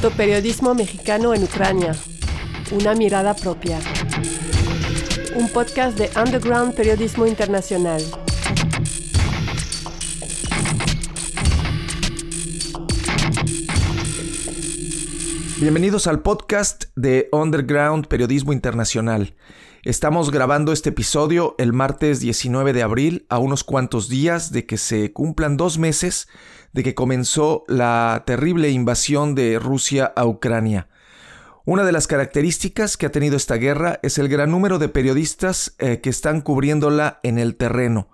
Fotoperiodismo mexicano en Ucrania. Una mirada propia. Un podcast de Underground Periodismo Internacional. Bienvenidos al podcast de Underground Periodismo Internacional. Estamos grabando este episodio el martes 19 de abril, a unos cuantos días de que se cumplan dos meses de que comenzó la terrible invasión de Rusia a Ucrania. Una de las características que ha tenido esta guerra es el gran número de periodistas eh, que están cubriéndola en el terreno.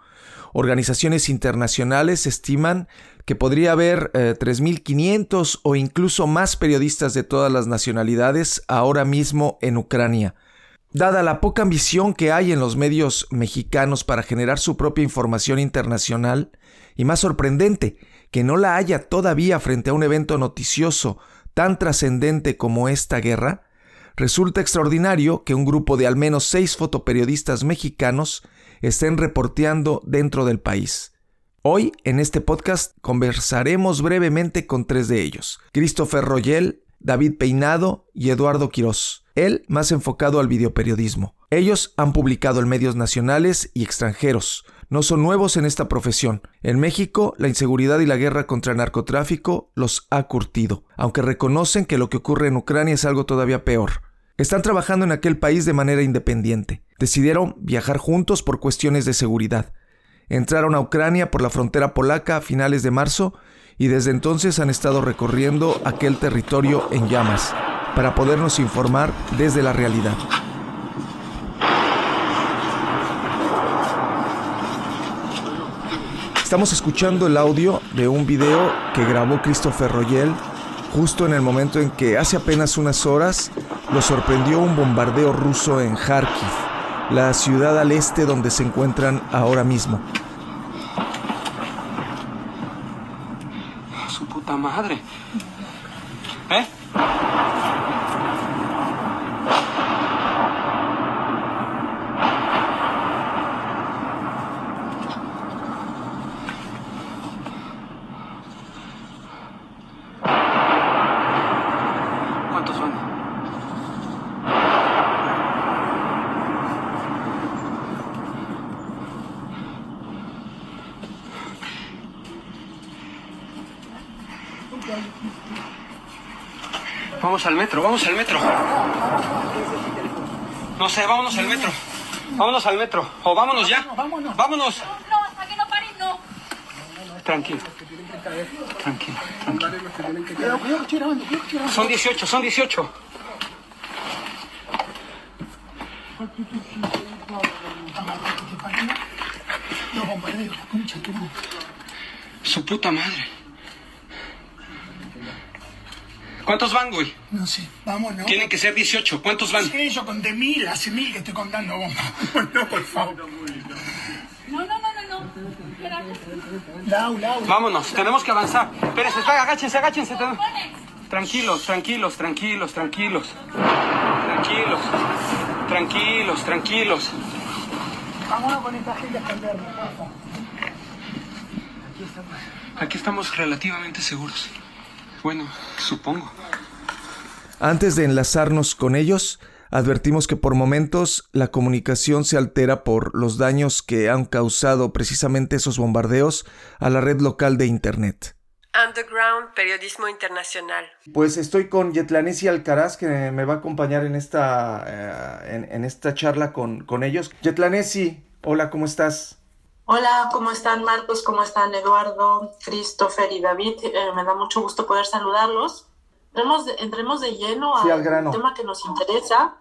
Organizaciones internacionales estiman que podría haber 3.500 eh, o incluso más periodistas de todas las nacionalidades ahora mismo en Ucrania. Dada la poca ambición que hay en los medios mexicanos para generar su propia información internacional, y más sorprendente, que no la haya todavía frente a un evento noticioso tan trascendente como esta guerra, resulta extraordinario que un grupo de al menos seis fotoperiodistas mexicanos estén reporteando dentro del país. Hoy, en este podcast, conversaremos brevemente con tres de ellos, Christopher Royel, David Peinado y Eduardo Quirós, él más enfocado al videoperiodismo. Ellos han publicado en medios nacionales y extranjeros, no son nuevos en esta profesión. En México, la inseguridad y la guerra contra el narcotráfico los ha curtido, aunque reconocen que lo que ocurre en Ucrania es algo todavía peor. Están trabajando en aquel país de manera independiente. Decidieron viajar juntos por cuestiones de seguridad. Entraron a Ucrania por la frontera polaca a finales de marzo y desde entonces han estado recorriendo aquel territorio en llamas para podernos informar desde la realidad. Estamos escuchando el audio de un video que grabó Christopher Royel justo en el momento en que hace apenas unas horas lo sorprendió un bombardeo ruso en Kharkiv, la ciudad al este donde se encuentran ahora mismo. Su puta madre. ¿Eh? Vamos al metro, vamos al metro. No sé, vámonos al metro. Vámonos al metro. O vámonos ya. Vámonos. Vámonos. No, hasta que no paren, no. Tranquilo. Tranquilo, tranquilo. Son 18, son 18. Su puta madre. ¿Cuántos van, güey? No sé, vámonos. Tienen que ser 18. ¿Cuántos van? Sí, yo conté mil, hace mil que estoy contando vos. No, por favor. No, no, no, no, no. Lau, Lau. Vámonos, tenemos que avanzar. Espérense, agáchense, agáchense. Tranquilos, tranquilos, tranquilos, tranquilos. Tranquilos. Tranquilos, tranquilos. Vámonos con esta gente a escondernos, porfa. Aquí estamos relativamente seguros. Bueno, supongo. Antes de enlazarnos con ellos, advertimos que por momentos la comunicación se altera por los daños que han causado precisamente esos bombardeos a la red local de Internet. Underground Periodismo Internacional. Pues estoy con Yetlanesi Alcaraz que me va a acompañar en esta, eh, en, en, esta charla con, con ellos. Yetlanesi, hola, ¿cómo estás? Hola, ¿cómo están Marcos? ¿Cómo están Eduardo, Christopher y David? Eh, me da mucho gusto poder saludarlos. Entremos de, entremos de lleno sí, al, al grano. tema que nos interesa.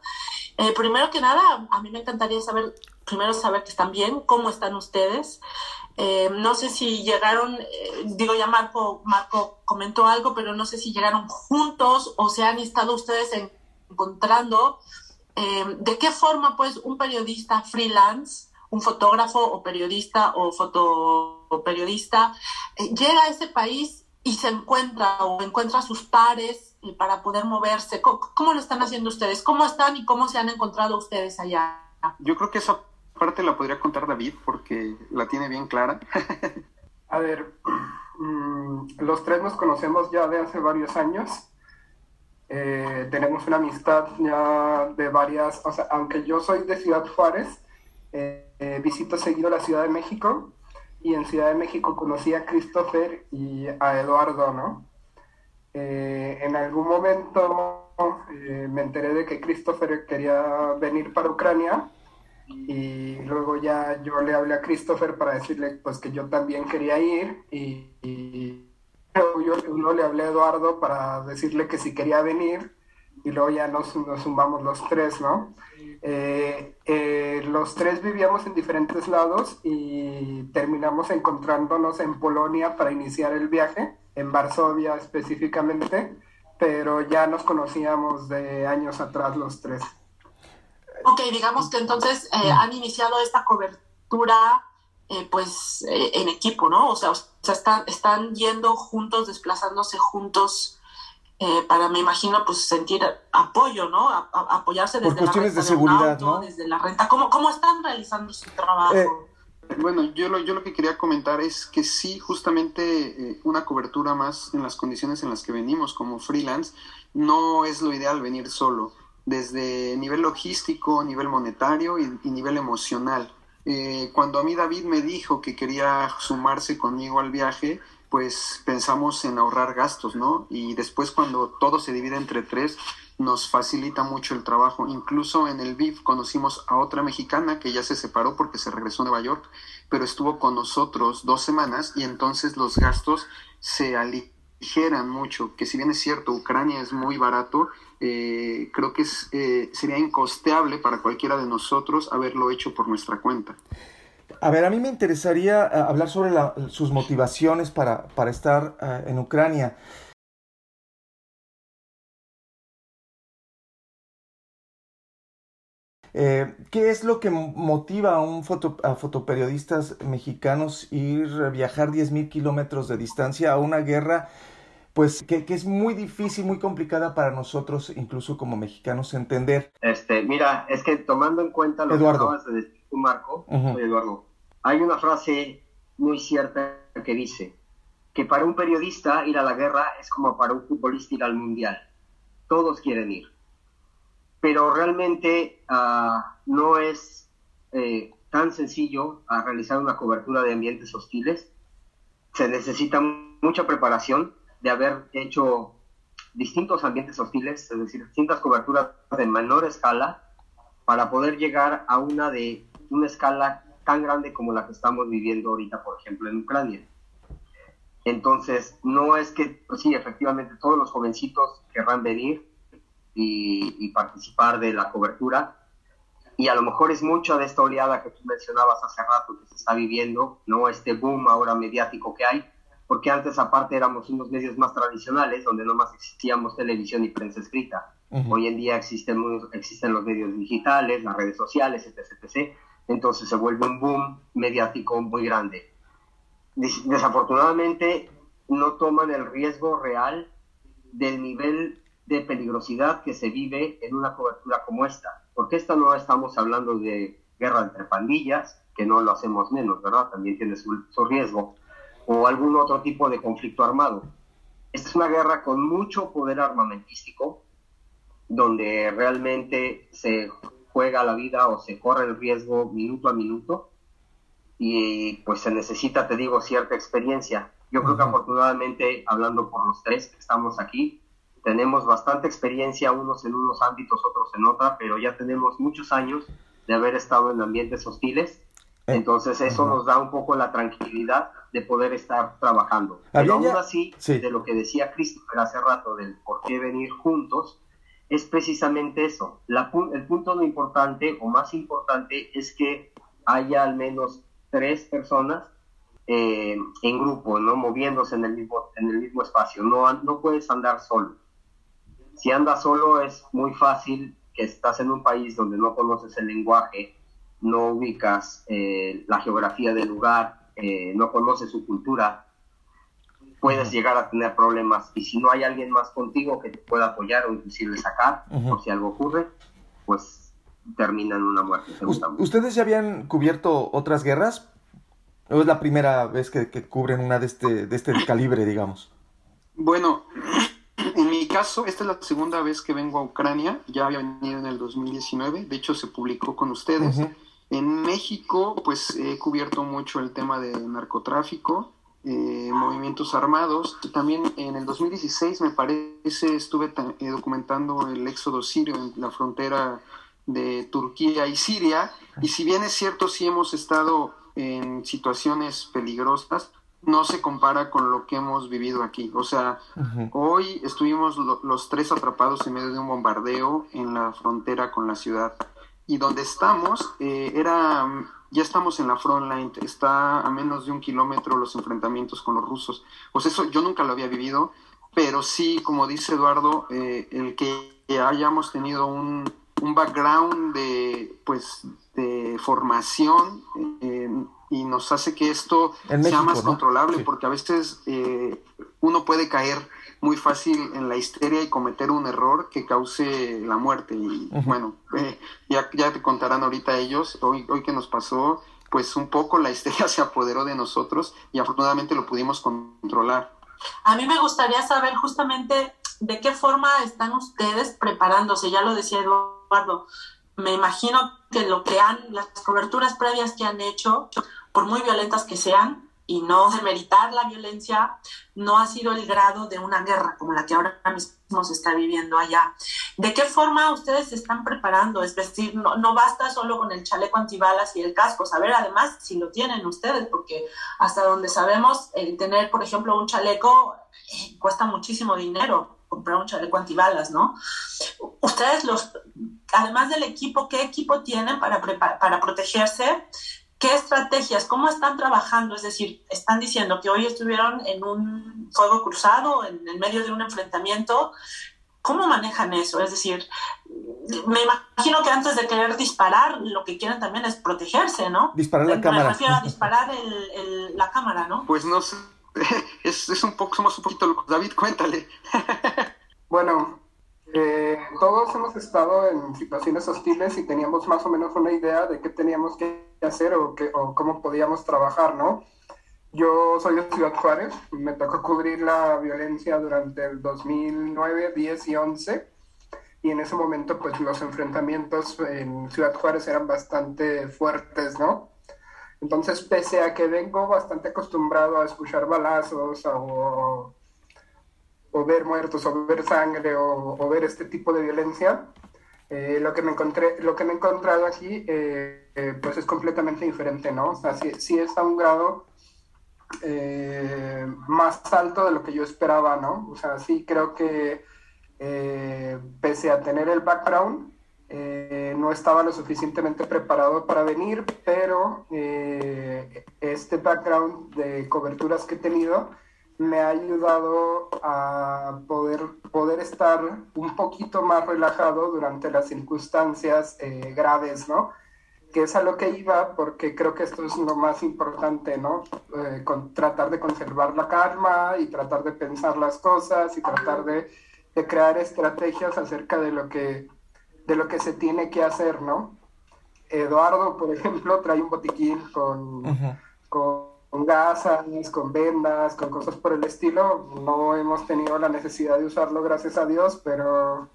Eh, primero que nada, a mí me encantaría saber, primero saber que están bien, cómo están ustedes. Eh, no sé si llegaron, digo ya Marco, Marco comentó algo, pero no sé si llegaron juntos o se han estado ustedes encontrando. ¿De qué forma pues un periodista freelance un fotógrafo o periodista o fotoperiodista eh, llega a ese país y se encuentra o encuentra a sus pares para poder moverse. ¿Cómo, ¿Cómo, lo están haciendo ustedes? ¿Cómo están y cómo se han encontrado ustedes allá? Yo creo que esa parte la podría contar David porque la tiene bien clara. a ver, mmm, los tres nos conocemos ya de hace varios años. eh, tenemos una amistad ya de varias, o sea, aunque yo soy de Ciudad Juárez, eh, eh, visito seguido la Ciudad de México y en Ciudad de México conocí a Christopher y a Eduardo, ¿no? en algún momento me enteré de que Christopher quería venir para Ucrania y luego ya yo le hablé a Christopher para decirle pues que yo también quería ir y, y yo le hablé a Eduardo para decirle que si quería venir y luego ya nos, nos sumamos los tres, ¿no? Eh, eh, los tres vivíamos en diferentes lados y terminamos encontrándonos en Polonia para iniciar el viaje, en Varsovia específicamente, pero ya nos conocíamos de años atrás los tres. Ok, digamos que entonces eh, han iniciado esta cobertura pues en equipo, ¿no? O sea, o sea están, están yendo juntos, desplazándose juntos eh, para, me imagino, pues sentir apoyo, ¿no? apoyarse desde Por cuestiones de seguridad, ¿no? Desde la renta. ¿Cómo, ¿Cómo están realizando su trabajo? Bueno, yo lo, yo lo que quería comentar es que sí, justamente una cobertura más en las condiciones en las que venimos como freelance, no es lo ideal venir solo, desde nivel logístico, nivel monetario y, y nivel emocional. Eh, cuando a mí David me dijo que quería sumarse conmigo al viaje, pues pensamos en ahorrar gastos, ¿no? Y después cuando todo se divide entre tres, nos facilita mucho el trabajo. Incluso en el BIF conocimos a otra mexicana que ya se separó porque se regresó a Nueva York, pero estuvo con nosotros dos semanas y entonces los gastos se aligeran mucho, que si bien es cierto, Ucrania es muy barato, eh, creo que es, eh, sería incosteable para cualquiera de nosotros haberlo hecho por nuestra cuenta. A ver, a mí me interesaría eh, hablar sobre sus motivaciones para, para estar en Ucrania. ¿Qué es lo que motiva a un foto, a fotoperiodistas mexicanos ir viajar 10.000 kilómetros de distancia a una guerra pues que, es muy difícil, muy complicada para nosotros, incluso como mexicanos, entender. Este, mira, es que tomando en cuenta lo Eduardo. que acabas de Marco, Eduardo, hay una frase muy cierta que dice que para un periodista ir a la guerra es como para un futbolista ir al mundial. Todos quieren ir. Pero realmente ah, no es eh, tan sencillo a realizar una cobertura de ambientes hostiles. Se necesita mucha preparación, de haber hecho distintos ambientes hostiles, es decir, distintas coberturas de menor escala, para poder llegar a una de una escala tan grande como la que estamos viviendo ahorita, por ejemplo, en Ucrania. Entonces, no es que, pues sí, efectivamente, todos los jovencitos querrán venir y, y, participar de la cobertura, y a lo mejor es mucha de esta oleada que tú mencionabas hace rato que se está viviendo, ¿no? Este boom ahora mediático que hay, porque antes aparte éramos unos medios más tradicionales, donde no más existíamos televisión y prensa escrita. Hoy en día existen, existen los medios digitales, las redes sociales, etc, etc. Entonces se vuelve un boom mediático muy grande. Desafortunadamente no toman el riesgo real del nivel de peligrosidad que se vive en una cobertura como esta. Porque esta no estamos hablando de guerra entre pandillas, que no lo hacemos menos, ¿verdad? También tiene su, su riesgo o algún otro tipo de conflicto armado. Esta es una guerra con mucho poder armamentístico, donde realmente se juega la vida o se corre el riesgo minuto a minuto y pues se necesita, te digo, cierta experiencia. Yo creo que afortunadamente, hablando por los tres que estamos aquí, tenemos bastante experiencia, unos en unos ámbitos, otros en otra, pero ya tenemos muchos años de haber estado en ambientes hostiles eh, Entonces eso nos da un poco la tranquilidad de poder estar trabajando. Pero aún así, de lo que decía Christopher hace rato del por qué venir juntos, es precisamente eso. el punto no importante o más importante es que haya al menos tres personas eh, en grupo, ¿no? Moviéndose en el mismo, en el mismo espacio. No, no puedes andar solo. Si andas solo es muy fácil que estás en un país donde no conoces el lenguaje, no ubicas eh, la geografía del lugar, eh, no conoces su cultura, puedes llegar a tener problemas. Y si no hay alguien más contigo que te pueda apoyar o inclusive sacar, por si algo ocurre, pues termina en una muerte. ¿Ustedes ya habían cubierto otras guerras? ¿O es la primera vez que, cubren una de este, de este calibre, digamos? Bueno, en mi caso, esta es la segunda vez que vengo a Ucrania, ya había venido en el 2019, de hecho se publicó con ustedes. En México, pues he cubierto mucho el tema de narcotráfico, eh, movimientos armados. También en el 2016, me parece, estuve eh, documentando el éxodo sirio en la frontera de Turquía y Siria. Y si bien es cierto, sí hemos estado en situaciones peligrosas, no se compara con lo que hemos vivido aquí. O sea, hoy estuvimos los tres atrapados en medio de un bombardeo en la frontera con la ciudad. Y donde estamos, eh, era, ya estamos en la front line, está a menos de un kilómetro los enfrentamientos con los rusos. Pues eso yo nunca lo había vivido, pero sí, como dice Eduardo, eh, el que hayamos tenido un, un background de, pues, de formación eh, y nos hace que esto sea más controlable, porque a veces eh, uno puede caer muy fácil en la histeria y cometer un error que cause la muerte. Y bueno, eh, ya, ya te contarán ahorita ellos, hoy, hoy que nos pasó, pues un poco la histeria se apoderó de nosotros y afortunadamente lo pudimos controlar. A mí me gustaría saber justamente de qué forma están ustedes preparándose, ya lo decía Eduardo, me imagino que lo que han, las coberturas previas que han hecho, por muy violentas que sean, y no demeritar la violencia, no ha sido el grado de una guerra como la que ahora mismo se está viviendo allá. ¿De qué forma ustedes se están preparando? Es decir, no, no basta solo con el chaleco antibalas y el casco, saber además si lo tienen ustedes, porque hasta donde sabemos, el tener, por ejemplo, un chaleco eh, cuesta muchísimo dinero comprar un chaleco antibalas, ¿no? Ustedes, los, además del equipo, ¿qué equipo tienen para, para protegerse? ¿Qué estrategias? ¿Cómo están trabajando? Es decir, están diciendo que hoy estuvieron en un fuego cruzado, en el medio de un enfrentamiento. ¿Cómo manejan eso? Es decir, me imagino que antes de querer disparar, lo que quieren también es protegerse, ¿no? Disparar la cámara. Me refiero a disparar el, la cámara, ¿no? Pues no sé, es, es, un poco, somos un poquito locos. David, cuéntale. bueno, eh, todos hemos estado en situaciones hostiles y teníamos más o menos una idea de qué teníamos que hacer o, qué, o cómo podíamos trabajar, ¿no? Yo soy de Ciudad Juárez, me tocó cubrir la violencia durante el 2009, 10 y 11 y en ese momento pues los enfrentamientos en Ciudad Juárez eran bastante fuertes, ¿no? Entonces, pese a que vengo bastante acostumbrado a escuchar balazos o, o ver muertos o ver sangre o, ver este tipo de violencia, eh, lo, que me encontré, lo que me he encontrado aquí eh, eh, pues es completamente diferente, ¿no? O sea, sí, sí es a un grado más alto de lo que yo esperaba, ¿no? O sea, sí creo que pese a tener el background, eh, no estaba lo suficientemente preparado para venir, pero eh, este background de coberturas que he tenido me ha ayudado a poder, poder estar un poquito más relajado durante las circunstancias eh, graves, ¿no? Que es a lo que iba, porque creo que esto es lo más importante, ¿no? con, tratar de conservar la calma y tratar de pensar las cosas y tratar de, de crear estrategias acerca de lo que de lo que se tiene que hacer, ¿no? Eduardo, por ejemplo, trae un botiquín con, con, gasas, con vendas, con cosas por el estilo. No hemos tenido la necesidad de usarlo, gracias a Dios, pero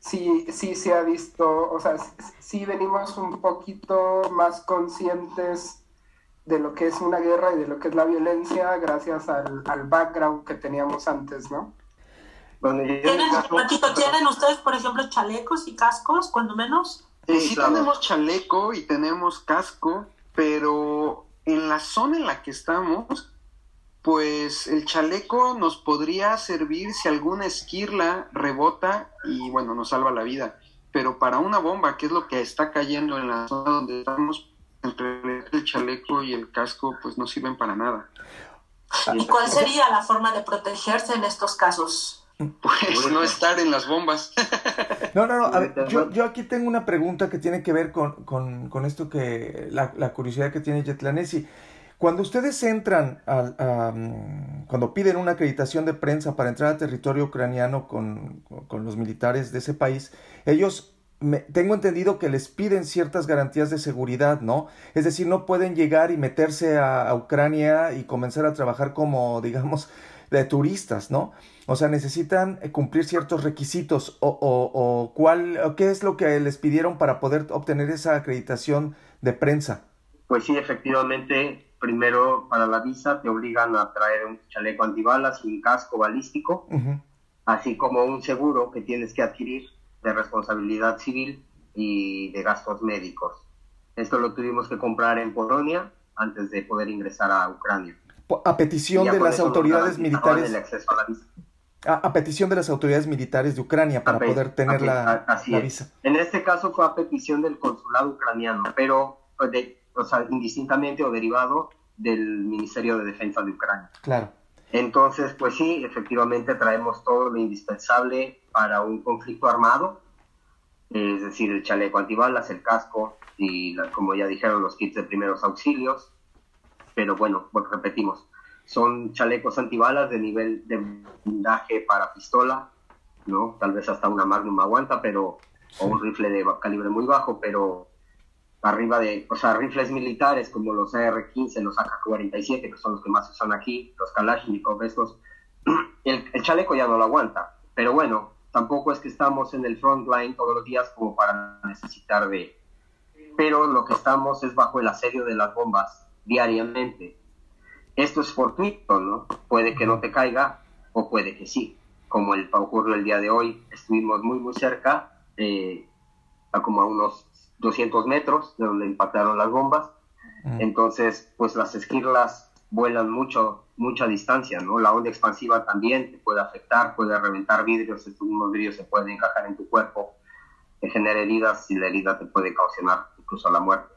sí, sí se ha visto, o sea, sí venimos un poquito más conscientes de lo que es una guerra y de lo que es la violencia gracias al, al background que teníamos antes, ¿no? ¿Tienen, ustedes, por ejemplo, chalecos y cascos, cuando menos? Eh, sí, tenemos chaleco y tenemos casco, pero en la zona en la que estamos, pues el chaleco nos podría servir si alguna esquirla rebota y bueno, nos salva la vida. Pero para una bomba, que es lo que está cayendo en la zona donde estamos, entre el chaleco y el casco, pues no sirven para nada. ¿Y cuál sería la forma de protegerse en estos casos? Pues no estar en las bombas. No, no, no. A ver, yo, yo, aquí tengo una pregunta que tiene que ver con, con, con esto que. La, la, curiosidad que tiene Yetlanesi. Cuando ustedes entran, al, cuando piden una acreditación de prensa para entrar al territorio ucraniano con, con los militares de ese país, ellos me, tengo entendido que les piden ciertas garantías de seguridad, ¿no? Es decir, no pueden llegar y meterse a, a Ucrania y comenzar a trabajar como, digamos, de turistas, ¿no? O sea, necesitan cumplir ciertos requisitos o, o, o cuál, qué es lo que les pidieron para poder obtener esa acreditación de prensa. Pues sí, efectivamente, primero para la visa te obligan a traer un chaleco antibalas y un casco balístico, así como un seguro que tienes que adquirir de responsabilidad civil y de gastos médicos. Esto lo tuvimos que comprar en Polonia antes de poder ingresar a Ucrania. A petición de las autoridades militares. A, petición de las autoridades militares de Ucrania para poder tener la, visa. En este caso fue a petición del consulado ucraniano, pero de, o sea, indistintamente o derivado del Ministerio de Defensa de Ucrania. Claro. Entonces, pues sí, efectivamente traemos todo lo indispensable para un conflicto armado, es decir, el chaleco antibalas, el casco y, como ya dijeron, los kits de primeros auxilios. Pero bueno, repetimos, son chalecos antibalas de nivel de blindaje para pistola, ¿no? Tal vez hasta una Magnum aguanta, pero o un rifle de calibre muy bajo, pero arriba de, o sea, rifles militares como los AR-15, los AK-47, que son los que más se usan aquí, los Kalashnikov, estos, el, el, chaleco ya no lo aguanta. Pero bueno, tampoco es que estamos en el front line todos los días como para necesitar de... Pero lo que estamos es bajo el asedio de las bombas diariamente. Esto es fortuito, ¿no? Puede que no te caiga o puede que sí. Como el ocurrió el día de hoy, estuvimos muy, muy cerca, eh, a como a unos 200 metros de donde impactaron las bombas. Entonces, pues las esquirlas vuelan mucho, mucha distancia, ¿no? La onda expansiva también te puede afectar, puede reventar vidrios, estos mismos vidrios se pueden encajar en tu cuerpo, te genera heridas y la herida te puede causar incluso la muerte.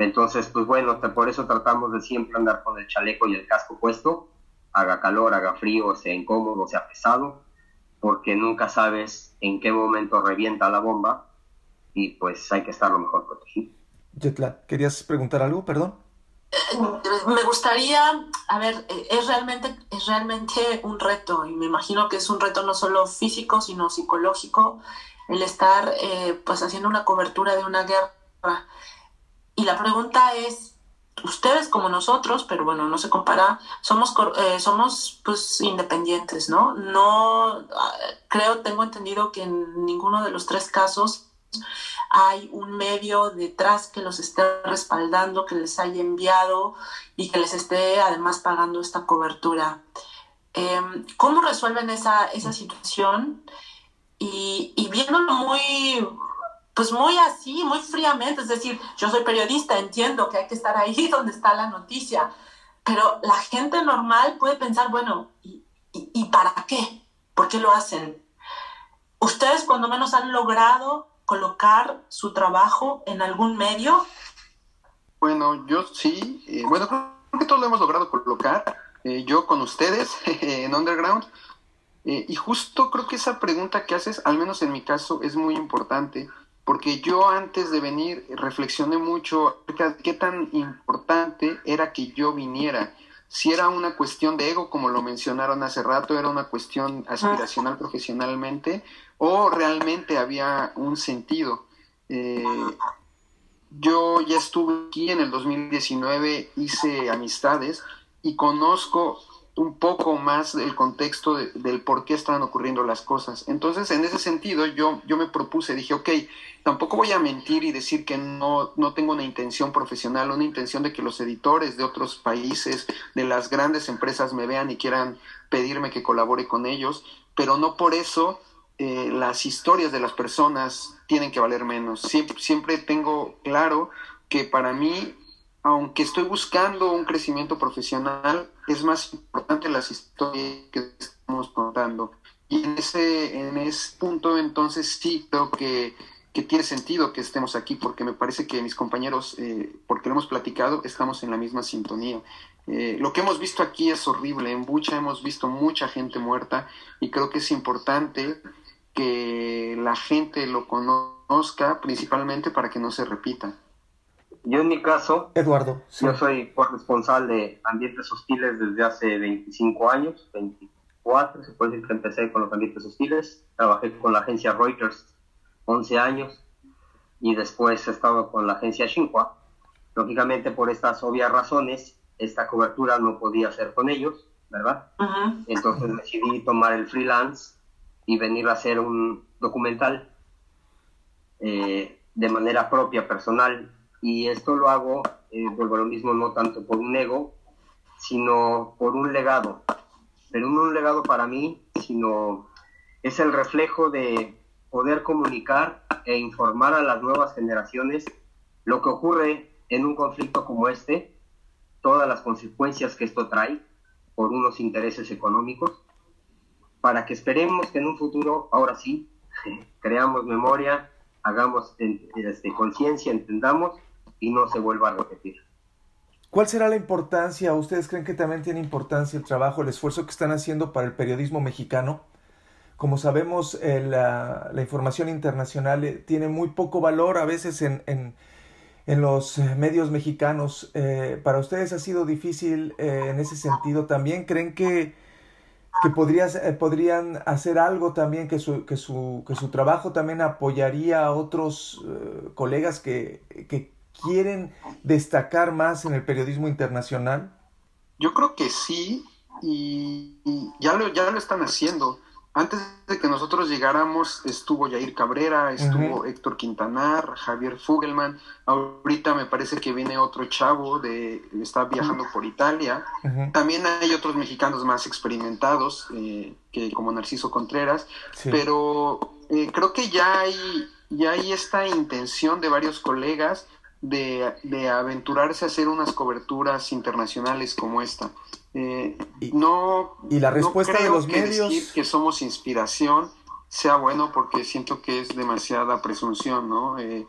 Entonces, pues bueno, por eso tratamos de siempre andar con el chaleco y el casco puesto, haga calor, haga frío, sea incómodo, sea pesado, porque nunca sabes en qué momento revienta la bomba y pues hay que estar lo mejor protegido. Jetla, ¿querías preguntar algo? Perdón. Me gustaría, a ver, es realmente, es realmente un reto y me imagino que es un reto no solo físico, sino psicológico, el estar eh, pues haciendo una cobertura de una guerra. Y la pregunta es, ustedes como nosotros, pero bueno, no se compara, somos, eh, somos pues independientes, ¿no? No, ah, creo, tengo entendido que en ninguno de los tres casos hay un medio detrás que los esté respaldando, que les haya enviado y que les esté además pagando esta cobertura. Em, ¿Cómo resuelven esa, esa situación? Y, y, viéndolo muy, pues muy así, muy fríamente, es decir, yo soy periodista, entiendo que hay que estar ahí donde está la noticia, pero la gente normal puede pensar, bueno, ¿y, para qué? ¿Por qué lo hacen? Ustedes cuando menos han logrado colocar su trabajo en algún medio? Bueno, yo sí, eh, bueno, creo que todos lo hemos logrado colocar, eh, yo con ustedes en Underground, eh, y justo creo que esa pregunta que haces, al menos en mi caso, es muy importante, porque yo antes de venir reflexioné mucho acerca de qué tan importante era que yo viniera. Si era una cuestión de ego, como lo mencionaron hace rato, era una cuestión aspiracional profesionalmente, o realmente había un sentido. Eh, yo ya estuve aquí en el 2019, hice amistades y conozco un poco más del contexto del por qué estaban ocurriendo las cosas. Entonces, en ese sentido, yo, yo me propuse, dije, ok, tampoco voy a mentir y decir que no, no tengo una intención profesional, una intención de que los editores de otros países, de las grandes empresas me vean y quieran pedirme que colabore con ellos, pero no por eso eh, las historias de las personas tienen que valer menos. Siempre, siempre tengo claro que para mí, aunque estoy buscando un crecimiento profesional, es más importante las historias que estamos contando. Y en ese, en ese punto entonces sí creo que, que tiene sentido que estemos aquí, porque me parece que mis compañeros, eh, porque lo hemos platicado, estamos en la misma sintonía. Eh, lo que hemos visto aquí es horrible. En Bucha hemos visto mucha gente muerta y creo que es importante que la gente lo conozca principalmente para que no se repita. Yo en mi caso, Eduardo, yo soy corresponsal de ambientes hostiles desde hace 25 años, 24, se puede decir que empecé con los ambientes hostiles, trabajé con la agencia Reuters 11 años y después he estado con la agencia Xinhua. Lógicamente por estas obvias razones, esta cobertura no podía ser con ellos ¿verdad? Entonces decidí tomar el freelance y venir a hacer un documental eh, de manera propia, personal. Y esto lo hago, eh, vuelvo a lo mismo, no tanto por un ego, sino por un legado. Pero no un legado para mí, sino es el reflejo de poder comunicar e informar a las nuevas generaciones lo que ocurre en un conflicto como este, todas las consecuencias que esto trae por unos intereses económicos, para que esperemos que en un futuro, ahora sí, creamos memoria, hagamos este, conciencia, entendamos y no se vuelva a repetir. ¿Cuál será la importancia? ¿Ustedes creen que también tiene importancia el trabajo, el esfuerzo que están haciendo para el periodismo mexicano? Como sabemos, eh, la, información internacional eh, tiene muy poco valor a veces en, en, los eh, medios mexicanos. ¿Para ustedes ha sido difícil en ese sentido también? ¿Creen que, que podrías, podrían hacer algo también, que su, que, su, que su trabajo también apoyaría a otros colegas que, que quieren destacar más en el periodismo internacional? Yo creo que sí, y, ya, lo, ya lo están haciendo. Antes de que nosotros llegáramos estuvo Yair Cabrera, estuvo Héctor Quintanar, Javier Fugelman. Ahorita me parece que viene otro chavo de está viajando por Italia. También hay otros mexicanos más experimentados, eh, que como Narciso Contreras. Pero eh, creo que ya hay ya hay esta intención de varios colegas de, aventurarse a hacer unas coberturas internacionales como esta. Eh, y, no, y la respuesta de los que medios. Decir que somos inspiración sea bueno porque siento que es demasiada presunción, ¿no? Eh,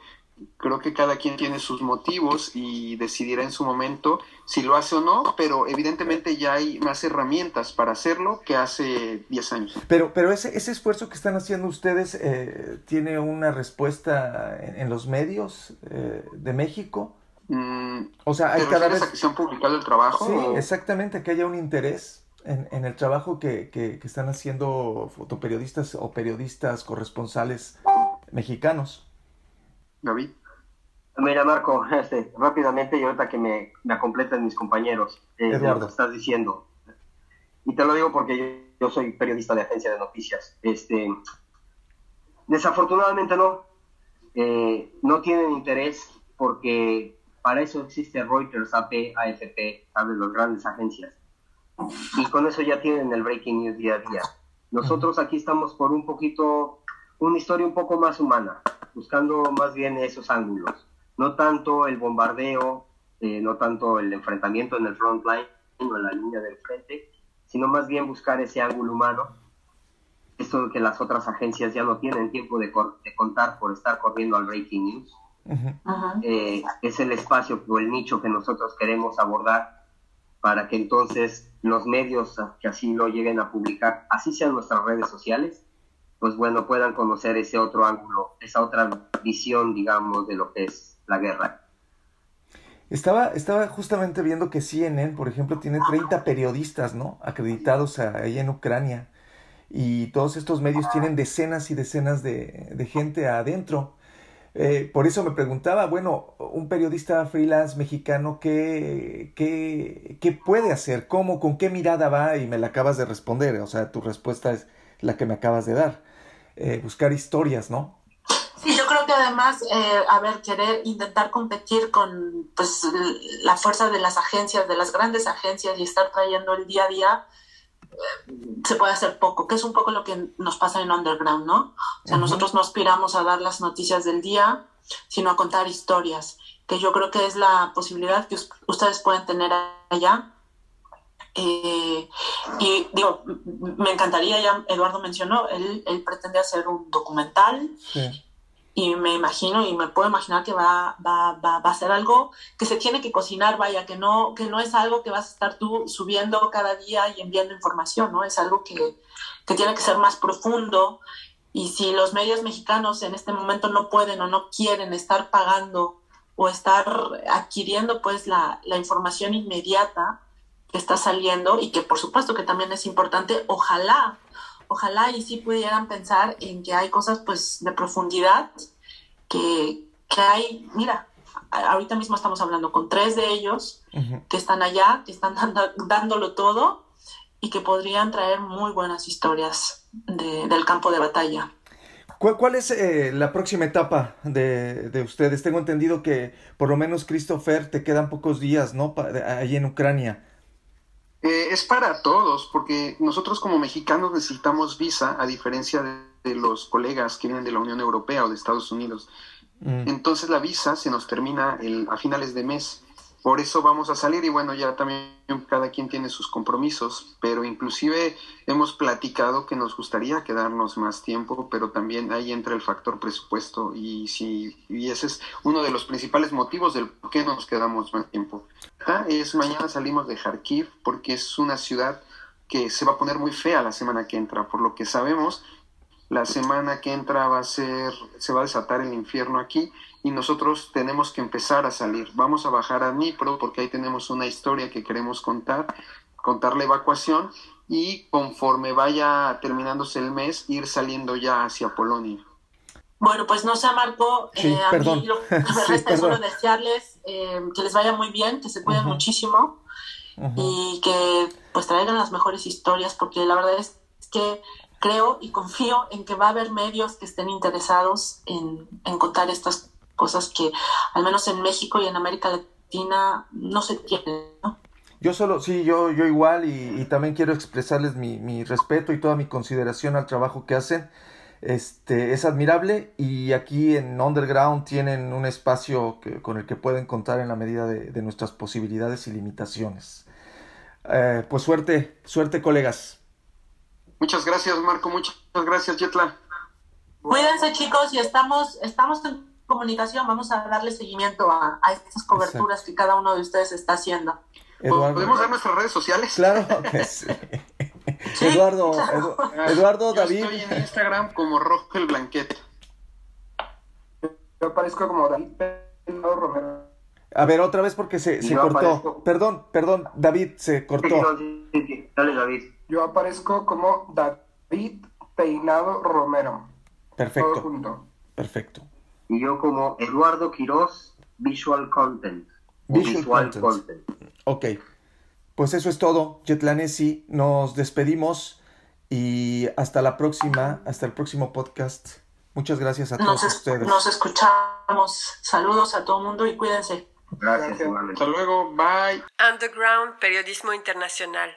creo que cada quien tiene sus motivos y decidirá en su momento si lo hace o no, pero evidentemente ya hay más herramientas para hacerlo que hace 10 años. Pero, pero ese, ese esfuerzo que están haciendo ustedes eh, tiene una respuesta en, los medios eh, de México. Mm, o sea, hay cada vez... que se han publicado el trabajo? Sí, exactamente, que haya un interés en, en el trabajo que, que, que están haciendo fotoperiodistas o periodistas corresponsales mexicanos. David. Mira, Marco, este, rápidamente y ahorita que me, me completen mis compañeros eh, lo que estás diciendo. Y te lo digo porque yo, soy periodista de agencia de noticias. Este, desafortunadamente no. Eh, no tienen interés porque para eso existe Reuters, AP, AFP, ¿sabes? Las grandes agencias. Y con eso ya tienen el breaking news día a día. Nosotros aquí estamos por un poquito, una historia un poco más humana buscando más bien esos ángulos, no tanto el bombardeo, eh, no tanto el enfrentamiento en el front line o en la línea del frente, sino más bien buscar ese ángulo humano, esto que las otras agencias ya no tienen tiempo de, contar por estar corriendo al breaking news. Eh, es el espacio o el nicho que nosotros queremos abordar para que entonces los medios que así lo lleguen a publicar, así sean nuestras redes sociales, pues bueno, puedan conocer ese otro ángulo, esa otra visión, digamos, de lo que es la guerra. Estaba, estaba justamente viendo que CNN, por ejemplo, tiene 30 periodistas, ¿no? Acreditados ahí en Ucrania. Y todos estos medios tienen decenas y decenas de, gente adentro. Eh, por eso me preguntaba, bueno, un periodista freelance mexicano, ¿qué, qué, qué puede hacer? ¿Cómo? ¿Con qué mirada va? Y me la acabas de responder. O sea, tu respuesta es la que me acabas de dar. Eh, buscar historias, ¿no? Sí, yo creo que además, eh, a ver, querer intentar competir con pues, la fuerza de las agencias, de las grandes agencias y estar trayendo el día a día, eh, se puede hacer poco, que es un poco lo que nos pasa en Underground, ¿no? O sea, nosotros no aspiramos a dar las noticias del día, sino a contar historias, que yo creo que es la posibilidad que ustedes pueden tener allá eh, y digo, me encantaría, ya Eduardo mencionó, él, él pretende hacer un documental y me imagino y me puedo imaginar que va, va, va, va, a ser algo que se tiene que cocinar, vaya, que no, que no es algo que vas a estar tú subiendo cada día y enviando información, ¿no? Es algo que, que tiene que ser más profundo y si los medios mexicanos en este momento no pueden o no quieren estar pagando o estar adquiriendo pues la, la información inmediata, que está saliendo y que por supuesto que también es importante, ojalá, ojalá y sí pudieran pensar en que hay cosas pues de profundidad que, que hay, mira, ahorita mismo estamos hablando con tres de ellos que están allá, que están dando, dándolo todo y que podrían traer muy buenas historias de, del campo de batalla. ¿Cuál, cuál es eh, la próxima etapa de, de, ustedes? Tengo entendido que por lo menos, Christopher, te quedan pocos días, ¿no? Allí en Ucrania. Eh, es para todos, porque nosotros como mexicanos necesitamos visa, a diferencia de, de los colegas que vienen de la Unión Europea o de Estados Unidos. Mm. Entonces la visa se nos termina el, a finales de mes por eso vamos a salir y bueno, ya también cada quien tiene sus compromisos, pero inclusive hemos platicado que nos gustaría quedarnos más tiempo, pero también ahí entra el factor presupuesto y si y ese es uno de los principales motivos del por qué nos quedamos más tiempo. Ah, es mañana salimos de Kharkiv porque es una ciudad que se va a poner muy fea la semana que entra, por lo que sabemos, la semana que entra va a ser se va a desatar el infierno aquí y nosotros tenemos que empezar a salir. Vamos a bajar a Dnipro porque ahí tenemos una historia que queremos contar, contar la evacuación y conforme vaya terminándose el mes ir saliendo ya hacia Polonia. Bueno, pues no sé, Marco, sí, eh, a perdón. mí lo que me resta sí, es solo desearles eh, que les vaya muy bien, que se cuiden uh -huh. muchísimo uh -huh. y que pues traigan las mejores historias porque la verdad es que creo y confío en que va a haber medios que estén interesados en, en contar estas cosas que al menos en México y en América Latina no se tienen, ¿no? Yo solo, sí, yo, yo igual y, y también quiero expresarles mi, mi, respeto y toda mi consideración al trabajo que hacen. Este, es admirable y aquí en Underground tienen un espacio que, con el que pueden contar en la medida de, de nuestras posibilidades y limitaciones. Eh, pues suerte, suerte colegas. Muchas gracias Marco, muchas gracias Jetla. Cuídense chicos y estamos, estamos en comunicación, vamos a darle seguimiento a, a estas coberturas Exacto. que cada uno de ustedes está haciendo. Eduardo. ¿Podemos dar nuestras redes sociales? Claro que sí. sí Eduardo, claro. Edu, Eduardo, Yo David. Estoy en Instagram como Rojo el Blanquet. Yo aparezco como David Peinado Romero. A ver, otra vez porque se, se cortó. Aparezco... Perdón, perdón, David, se cortó. Sí, sí, sí. Dale, David. Yo aparezco como David Peinado Romero. Perfecto. Perfecto. Y yo como Eduardo Quiroz Visual Content. Visual, Visual content. content. Ok. Pues eso es todo, Jetlanesi. Nos despedimos y hasta la próxima, hasta el próximo podcast. Muchas gracias a nos todos ustedes. Nos escuchamos. Saludos a todo el mundo y cuídense. Gracias, Hasta luego. Bye. Underground Periodismo Internacional.